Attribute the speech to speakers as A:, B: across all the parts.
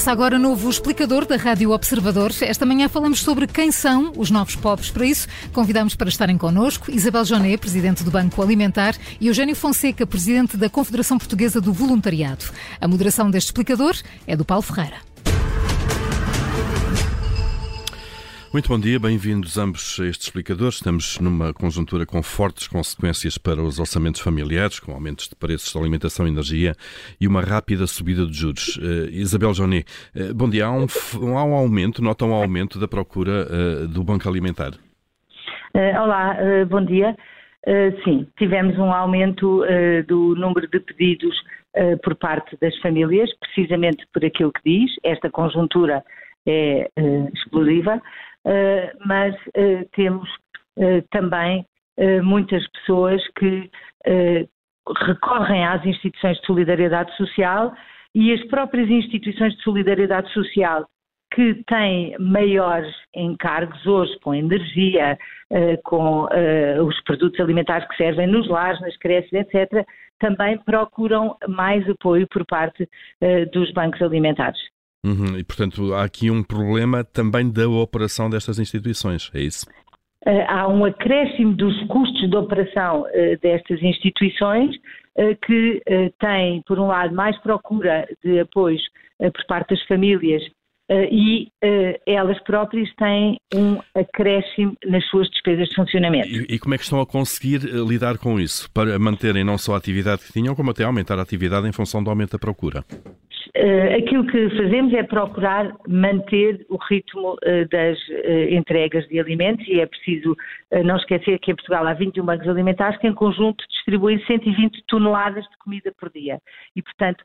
A: Começa agora o novo explicador da Rádio Observador. Esta manhã falamos sobre quem são os novos pobres. Para isso, convidamos para estarem connosco Isabel Joné, presidente do Banco Alimentar, e Eugênio Fonseca, presidente da Confederação Portuguesa do Voluntariado. A moderação deste explicador é do Paulo Ferreira.
B: Muito bom dia, bem-vindos ambos a este explicador. Estamos numa conjuntura com fortes consequências para os orçamentos familiares, com aumentos de preços de alimentação e energia e uma rápida subida de juros. Uh, Isabel Joné, uh, bom dia. Há um, há um aumento, nota um aumento da procura uh, do Banco Alimentar?
C: olá, bom dia. sim, tivemos um aumento do número de pedidos por parte das famílias, precisamente por aquilo que diz, esta conjuntura é explosiva. Eh, mas eh, temos eh, também muitas pessoas que recorrem às instituições de solidariedade social e as próprias instituições de solidariedade social que têm maiores encargos hoje com energia, com os produtos alimentares que servem nos lares, nas creches, etc., também procuram mais apoio por parte dos bancos alimentares.
B: Uhum, e, portanto, há aqui um problema também da operação destas instituições, é isso?
C: Uh, há um acréscimo dos custos de operação uh, destas instituições uh, que têm, por um lado, mais procura de apoios por parte das famílias e elas próprias têm um acréscimo nas suas despesas de funcionamento.
B: E, e, como é que estão a conseguir lidar com isso? Para manterem não só a atividade que tinham, como até aumentar a atividade em função do aumento da procura?
C: Uh, aquilo que fazemos é procurar manter o ritmo uh, das uh, entregas de alimentos e é preciso não esquecer que em Portugal há 21 bancos alimentares que em conjunto distribuem 120 toneladas de comida por dia. E, portanto,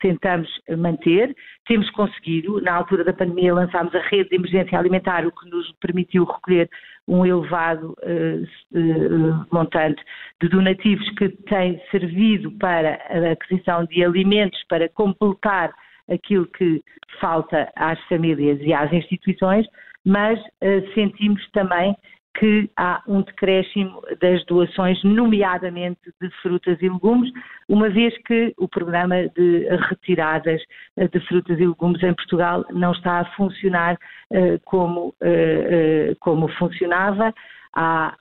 C: tentamos manter, temos conseguido, na altura da pandemia lançámos a rede de emergência alimentar, o que nos permitiu recolher um elevado montante de donativos que tem servido para a aquisição de alimentos para completar aquilo que falta às famílias e às instituições, mas uh, sentimos também que há um decréscimo das doações, nomeadamente de frutas e legumes, uma vez que o programa de retiradas eh, de frutas e legumes em Portugal não está a funcionar uh, como, uh, como funcionava. Há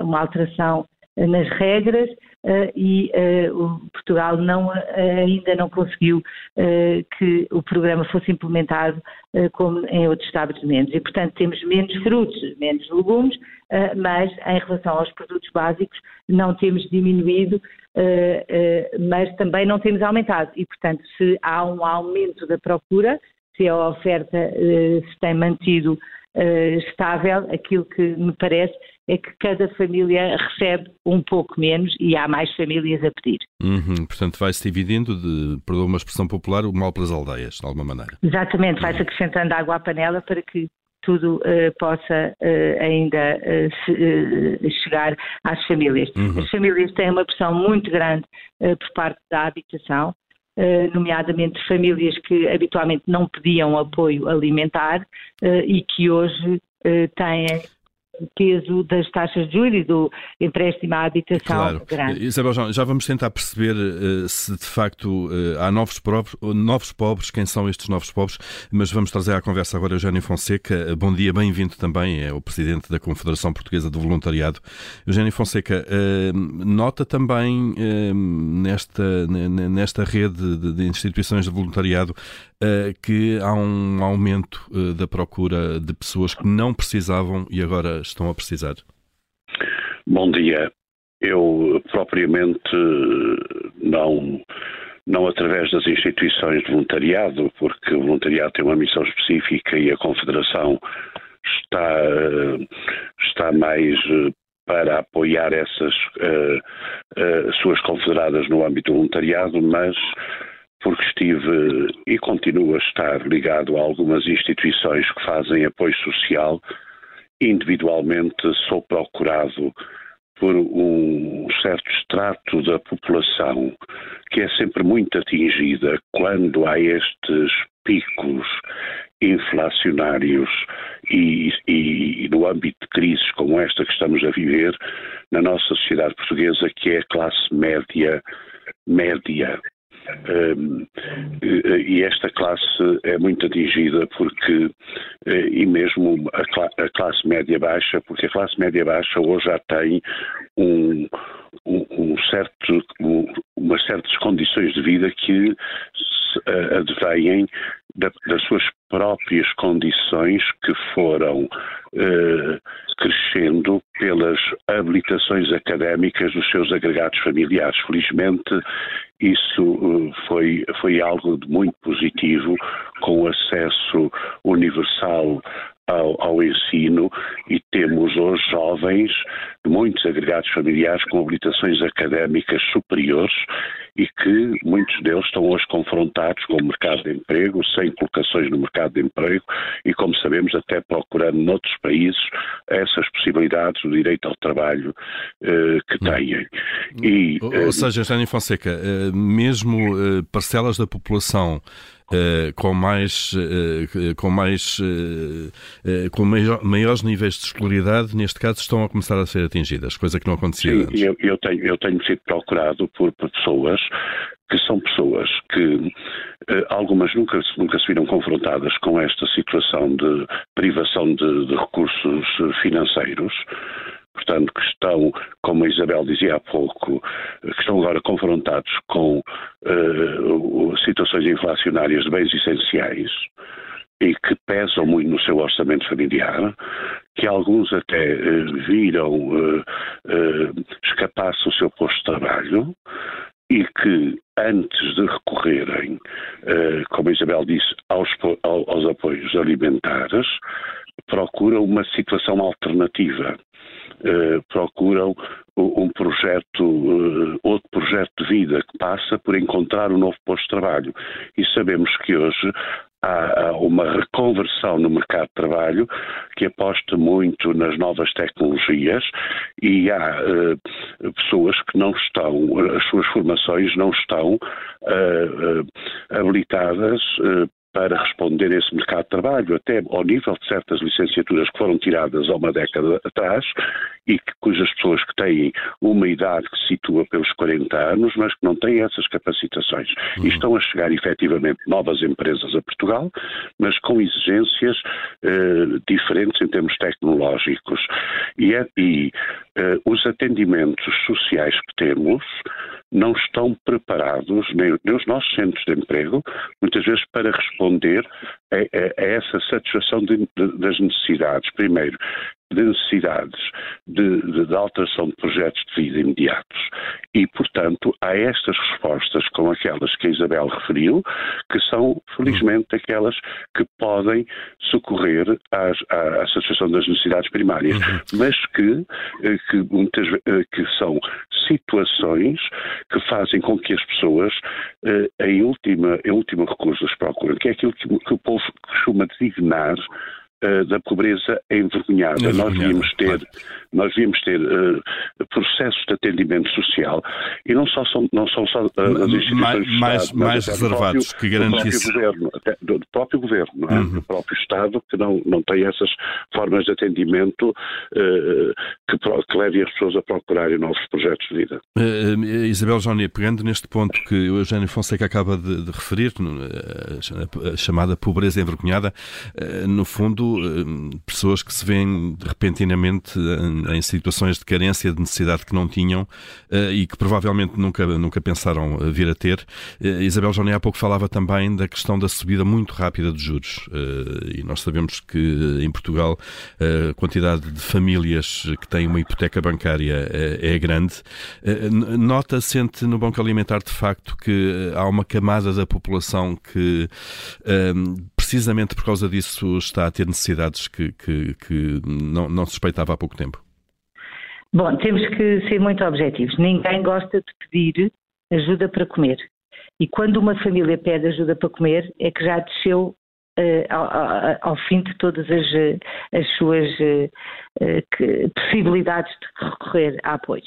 C: uma alteração nas regras uh, e uh, Portugal não, ainda não conseguiu que o programa fosse implementado como em outros estabelecimentos. E, portanto, temos menos frutos, menos legumes, mas em relação aos produtos básicos não temos diminuído, mas também não temos aumentado. E, portanto, se há um aumento da procura, se a oferta se tem mantido estável, aquilo que me parece é que cada família recebe um pouco menos e há mais famílias a pedir.
B: Uhum, portanto, vai-se dividindo, de, perdoa uma expressão popular, o mal pelas aldeias, de alguma maneira.
C: Exatamente, vai-se acrescentando água à panela para que tudo uh, possa uh, ainda uh, se, chegar às famílias. Uhum. As famílias têm uma pressão muito grande por parte da habitação, nomeadamente famílias que habitualmente não pediam apoio alimentar e que hoje têm peso das taxas de juros e do empréstimo à habitação claro. grande.
B: Isabel, já, já vamos tentar perceber uh, se de facto uh, há novos pobres, novos pobres, quem são estes novos pobres, mas vamos trazer à conversa agora Eugênio Fonseca. Bom dia, bem-vindo também, é o Presidente da Confederação Portuguesa do Voluntariado. Eugênio Fonseca, uh, nota também nesta, nesta rede de, de, instituições de voluntariado que há um aumento da procura de pessoas que não precisavam e agora estão a precisar?
D: Bom dia. Eu propriamente não, não através das instituições de voluntariado, porque o voluntariado tem uma missão específica e a Confederação está, está mais para apoiar essas uh, uh, suas confederadas no âmbito do voluntariado, mas porque estive e continuo a estar ligado a algumas instituições que fazem apoio social individualmente sou procurado por um certo extrato da população que é sempre muito atingida quando há estes picos inflacionários e, e, e, no âmbito de crises como esta que estamos a viver na nossa sociedade portuguesa, que é a classe média média. Um, e esta classe é muito atingida porque, e mesmo a, classe média baixa, porque a classe média baixa hoje já tem um, um, certo, um, umas certas condições de vida que advêm da, das suas próprias condições que foram eh, crescendo pelas habilitações académicas dos seus agregados familiares. Felizmente, isso eh, foi, foi algo de muito positivo, com acesso universal ao, ao, ensino e temos hoje jovens muitos agregados familiares com habilitações académicas superiores e que muitos deles estão hoje confrontados com o mercado de emprego, sem colocações no mercado de emprego e, como sabemos, até procurando noutros países essas possibilidades do direito ao trabalho eh, que têm.
B: E, ou, ou eh, seja, Jânio Fonseca, eh, mesmo parcelas da população Uh, com mais, uh, com, mais uh, com maior, maiores níveis de escolaridade, neste caso, estão a começar a ser atingidas, coisa que não acontecia
D: Sim,
B: antes.
D: Eu, eu, tenho, eu tenho sido procurado por, pessoas que são pessoas que algumas nunca, nunca se viram confrontadas com esta situação de privação de, de recursos financeiros portanto, que estão, como a Isabel dizia há pouco, que estão agora confrontados com uh, situações inflacionárias de bens essenciais e que pesam muito no seu orçamento familiar, que alguns até uh, viram uh, escapar-se o seu posto de trabalho e que antes de recorrerem, como a Isabel disse, aos, aos apoios alimentares, procuram uma situação alternativa. Uh, procuram um projeto, uh, outro projeto de vida que passa por encontrar um novo posto de trabalho. E sabemos que hoje há uma reconversão no mercado de trabalho que aposta muito nas novas tecnologias e há uh, pessoas que não estão, as suas formações não estão habilitadas para responder a esse mercado de trabalho, até ao nível de certas licenciaturas que foram tiradas há uma década atrás e que, cujas pessoas que têm uma idade que se situa pelos 40 anos, mas que não têm essas capacitações. Uhum. E estão a chegar efetivamente novas empresas a Portugal, mas com exigências eh, diferentes em termos tecnológicos. E, é, e eh, os atendimentos sociais que temos não estão preparados, nem, nem, os nossos centros de emprego, muitas vezes para responder a, a, a essa satisfação de, de, das necessidades. Primeiro, de necessidades de, de, de, alteração de projetos de vida imediatos. E, portanto, há estas respostas, como aquelas que a Isabel referiu, que são, felizmente, aquelas que podem socorrer às, à, à satisfação das necessidades primárias, uhum. mas que, eh, que, muitas, eh, que são situações que fazem com que as pessoas, eh, em, última, em último recurso, as procuram, que é aquilo que, que o povo costuma designar uh, da pobreza envergonhada. Nós devíamos ter, claro. nós devíamos ter uh, processos de atendimento social e não só são, não são só uh, as instituições
B: mais, Estado, mais reservados que garantissem.
D: Do próprio governo, do, do próprio governo, é? uhum. do próprio Estado, que não, não tem essas formas de atendimento que, que levem as pessoas a procurarem novos projetos de vida.
B: Isabel Jónia, pegando neste ponto que o Eugênio Fonseca acaba de, de referir, a chamada pobreza envergonhada, no fundo eh, pessoas que se veem repentinamente em situações de carência, de necessidade que não tinham eh, e que provavelmente nunca, nunca pensaram vir a ter. Eh, Isabel Joné há pouco falava também da questão da subida muito rápida de juros e nós sabemos que em Portugal a quantidade de famílias que têm uma hipoteca bancária é grande. Nota, sente no Banco Alimentar de facto que há uma camada da população que precisamente por causa disso está a ter necessidades que, que, que não, não suspeitava há pouco tempo?
C: Bom, temos que ser muito objetivos. Ninguém gosta de pedir ajuda para comer. E quando uma família pede ajuda para comer, é que já desceu uh, ao, ao, fim de todas as, as suas uh, que, possibilidades de recorrer a apoio.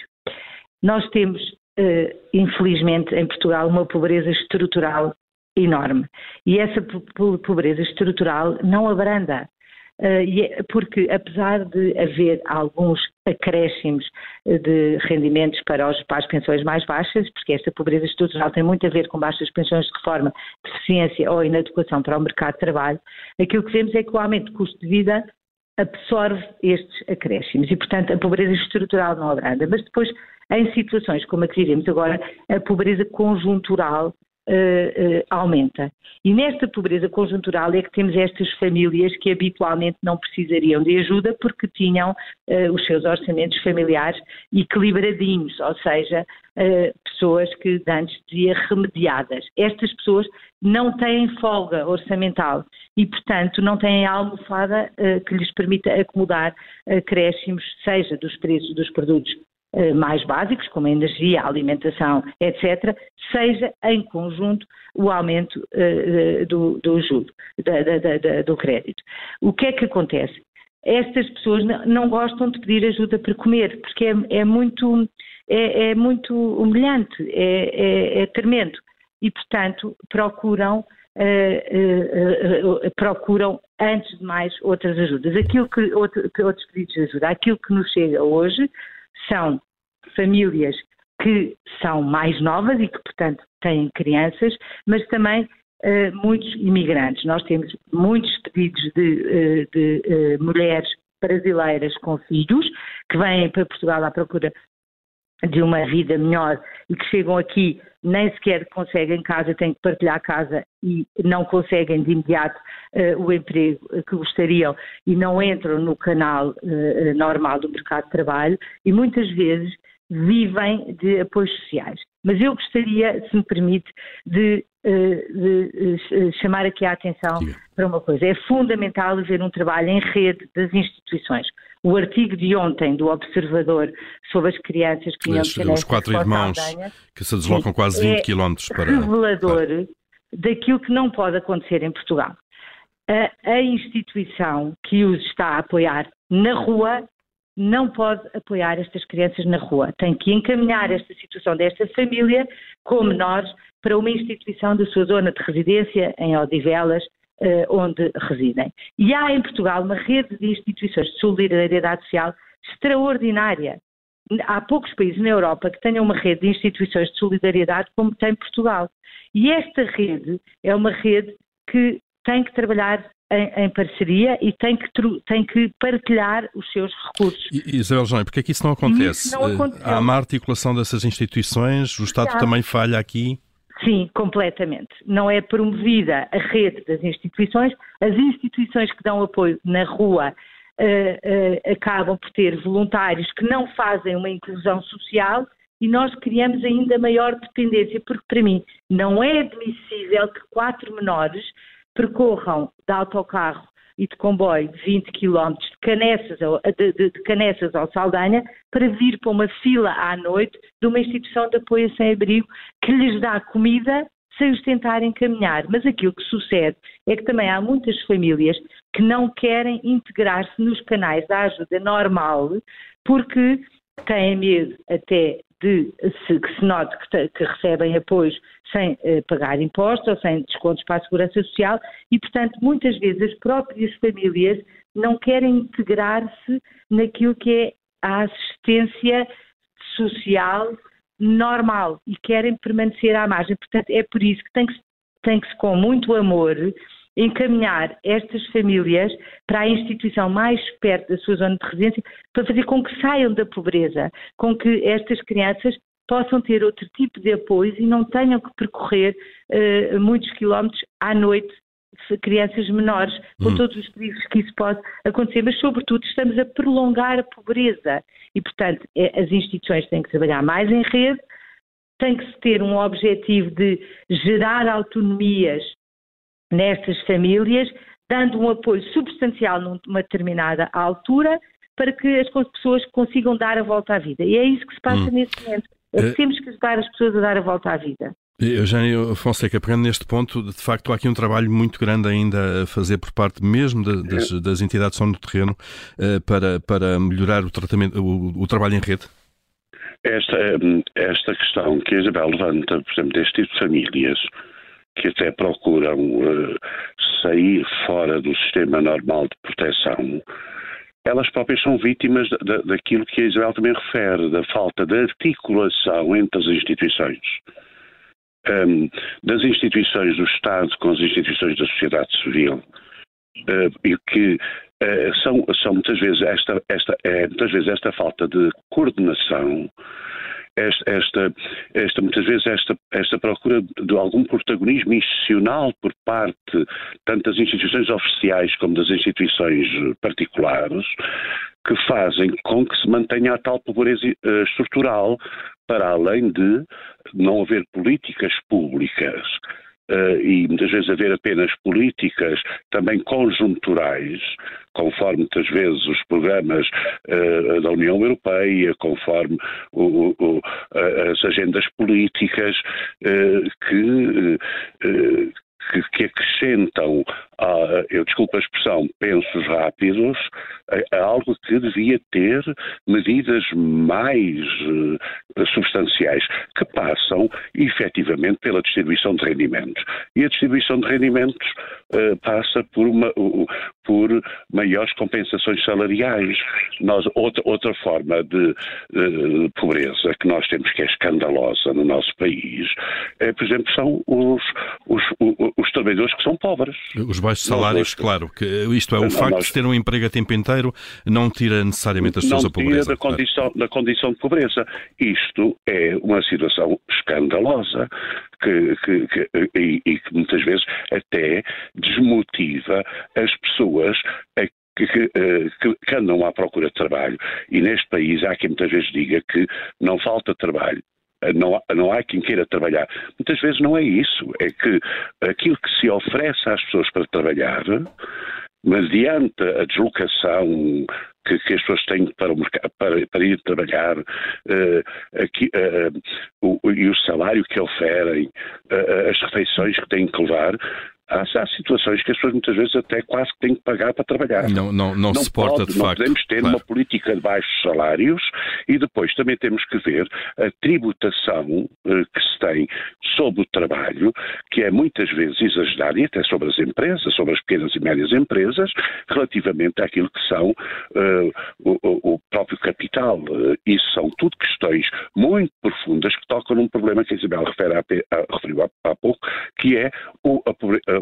C: Nós temos, uh, infelizmente, em Portugal, uma pobreza estrutural enorme. E essa pobreza estrutural não abranda. Uh, porque apesar de haver alguns acréscimos de rendimentos para, os, para as pensões mais baixas, porque esta pobreza estrutural tem muito a ver com baixas pensões de reforma, deficiência ou inadequação para o mercado de trabalho, aquilo que vemos é que o aumento de custo de vida absorve estes acréscimos e, portanto, a pobreza estrutural não abranda. Mas depois, em situações como a que vivemos agora, a pobreza conjuntural uh, uh, aumenta. E nesta pobreza conjuntural é que temos estas famílias que habitualmente não precisariam de ajuda porque tinham uh, os seus orçamentos familiares equilibradinhos, ou seja, pessoas que antes dizia remediadas. Estas pessoas não têm folga orçamental e, portanto, não têm almofada que lhes permita acomodar acréscimos, seja dos preços dos produtos mais básicos, como a energia, a alimentação, etc., seja em conjunto o aumento uh, do, do juro, do crédito. O que é que acontece? Estas pessoas não gostam de pedir ajuda para comer, porque é, é muito, é, é, muito humilhante, é, é, é tremendo. E, portanto, procuram Uh, uh, procuram, antes de mais, outras ajudas. Aquilo que, outro, outros pedidos de ajuda, aquilo que nos chega hoje são famílias que são mais novas e que, portanto, têm crianças, mas também uh, muitos imigrantes. Nós temos muitos pedidos de, uh, de uh, mulheres brasileiras com filhos que vêm para Portugal à procura de uma vida melhor e que chegam aqui nem sequer conseguem casa, têm que partilhar casa e não conseguem de imediato uh, o emprego que gostariam e não entram no canal uh, normal do mercado de trabalho e muitas vezes vivem de apoios sociais. Mas eu gostaria, se me permite, de, eh, de, chamar aqui a atenção Diga. para uma coisa. É fundamental haver um trabalho em rede das instituições. O artigo de ontem do Observador sobre as crianças que
B: vinham de Os quatro irmãos que se deslocam sim, quase 20 é quilómetros para...
C: revelador para... daquilo que não pode acontecer em Portugal. A, a instituição que os está a apoiar na rua não pode apoiar estas crianças na rua. Tem que encaminhar esta situação desta família com menores para uma instituição da sua zona de residência, em Odivelas, eh, onde residem. E há em Portugal uma rede de instituições de solidariedade social extraordinária. Há poucos países na Europa que tenham uma rede de instituições de solidariedade como tem Portugal. E esta rede é uma rede que tem que trabalhar em, em, parceria e tem que, tem que partilhar os seus recursos.
B: E, Isabel João, porque é que isso não acontece? Isso não Há uma articulação dessas instituições, o Estado Já. também falha aqui?
C: Sim, completamente. Não é promovida a rede das instituições, as instituições que dão apoio na rua uh, uh, acabam por ter voluntários que não fazem uma inclusão social e nós criamos ainda maior dependência, porque para mim não é admissível que quatro menores percorram de autocarro e de comboio 20 km de Canessas, de, de, de Canessas ao Saldanha para vir para uma fila à noite de uma instituição de apoio a sem-abrigo que lhes dá comida sem os tentarem caminhar. Mas aquilo que sucede é que também há muitas famílias que não querem integrar-se nos canais da ajuda normal porque têm medo até de se, que se note que, que recebem apoios sem eh, pagar impostos ou sem descontos para a segurança social e, portanto, muitas vezes as próprias famílias não querem integrar-se naquilo que é a assistência social normal e querem permanecer à margem. Portanto, é por isso que tem que, tem que se, com muito amor, encaminhar estas famílias para a instituição mais perto da sua zona de residência para fazer com que saiam da pobreza, com que estas crianças possam ter outro tipo de apoio e não tenham que percorrer uh, muitos quilómetros à noite crianças menores, com hum. todos os perigos que isso pode acontecer, mas sobretudo estamos a prolongar a pobreza e, portanto, é, as instituições têm que trabalhar mais em rede, tem que se ter um objetivo de gerar autonomias nestas famílias, dando um apoio substancial numa determinada altura para que as pessoas consigam dar a volta à vida. E é isso que se passa hum. neste momento. É eh, temos que ajudar as pessoas a dar a volta à vida.
B: Eugênio Fonseca, pegando neste ponto, de facto há aqui um trabalho muito grande ainda a fazer por parte mesmo de, das, das, entidades que estão no terreno uh, para, para melhorar o, tratamento, o, o trabalho em rede?
D: Esta, esta questão que a Isabel levanta, por exemplo, deste tipo de famílias, que até procuram uh, sair fora do sistema normal de proteção, elas próprias são vítimas da, daquilo que a Isabel também refere, da falta de articulação entre as instituições. Um, das instituições do Estado com as instituições da sociedade civil, uh, e que uh, são, são muitas vezes esta, esta, é, muitas vezes esta falta de coordenação esta, esta, esta, muitas vezes esta, esta procura de algum protagonismo institucional por parte tanto das instituições oficiais como das instituições particulares que fazem com que se mantenha a tal pobreza uh, estrutural para além de não haver políticas públicas Uh, e muitas vezes haver apenas políticas também conjunturais, conforme muitas vezes os programas uh, da União Europeia, conforme o, o, as agendas políticas uh, que, que, que, acrescentam, a, eu desculpo a expressão, pensos rápidos, a, a algo que devia ter medidas mais uh, substanciais, que passam efetivamente pela distribuição de rendimentos. E a distribuição de rendimentos uh, passa por, uma, uh, por maiores compensações salariais. Nós, outra, outra forma de pobreza que nós temos que é escandalosa no nosso país, é, por exemplo, são os, os, os, os trabalhadores que são pobres.
B: Os baixos salários, claro, que isto é, o facto nós, de ter um emprego a tempo inteiro não tira necessariamente as pessoas a pobreza.
D: Da condição, da condição de pobreza. Isto é uma situação escandalosa que, que, que e, e, que muitas vezes até desmotiva as pessoas a que, que, que, andam à procura de trabalho. E neste país há quem muitas vezes diga que não falta trabalho. Não, não há quem queira trabalhar. Muitas vezes não é isso. É que aquilo que se oferece às pessoas para trabalhar mediante a deslocação que, que, as pessoas têm para, mercado, para, para ir trabalhar uh, aqui, uh, o, e o salário que oferem, uh, as refeições que têm que levar, Há, há, situações que as pessoas muitas vezes até quase que têm que pagar para trabalhar.
B: Não, não, não, não se pode, de
D: não
B: facto.
D: Não podemos ter claro. uma política de baixos salários e depois também temos que ver a tributação eh, que se tem sobre o trabalho, que é muitas vezes exagerada, e até sobre as empresas, sobre as pequenas e médias empresas, relativamente àquilo que são eh, o, o, próprio capital. Uh, isso são tudo questões muito profundas que tocam num problema que a Isabel refere a, a, referiu há, há pouco, que é o, a,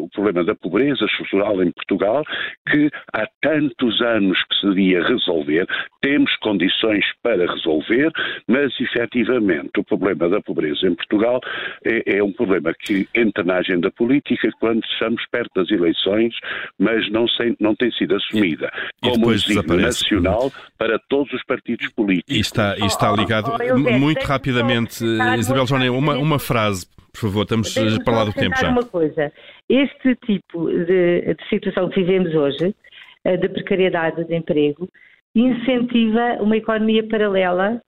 D: o problema da pobreza estrutural em Portugal, que há tantos anos que se devia resolver, temos condições para resolver, mas efetivamente o problema da pobreza em Portugal é, é um problema que entra na agenda política quando estamos perto das eleições, mas não, sei, não tem sido assumida.
B: E, como
D: um signo nacional para todos os partidos políticos.
B: E está, e está ligado, oh, oh, muito rapidamente, Isabel Joné, uma, uma frase por favor, estamos para lá do tempo já.
C: uma coisa. Este tipo de, de situação que vivemos hoje, eh, de precariedade de emprego, incentiva uma economia paralela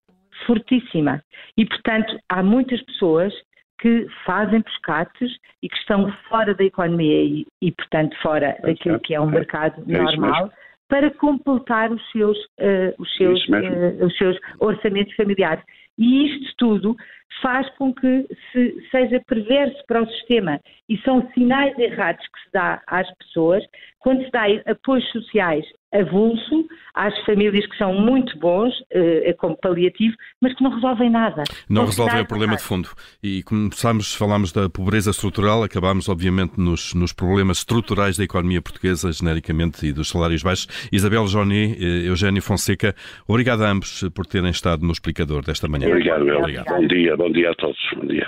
C: fortíssima. E, portanto, há muitas pessoas que fazem pescates e que estão fora da economia e, e portanto, fora daquilo que é um mercado é normal para completar os seus, uh, os, seus, uh, os seus orçamentos familiares. E isto tudo faz com que se, seja perverso para o sistema. E são sinais errados que se dá às pessoas quando se dá apoios sociais avulso às famílias que são muito bons eh, como paliativo, mas que não resolvem nada.
B: Não resolvem o problema de fundo. E começámos, falámos da pobreza estrutural, acabámos obviamente nos, nos problemas estruturais da economia portuguesa, genericamente, e dos salários baixos. Isabel Johnny, eh, Eugênio Fonseca, obrigado a ambos por terem estado no explicador desta manhã.
D: Obrigado, Obrigado. Bom dia, bom dia a todos. Bom dia.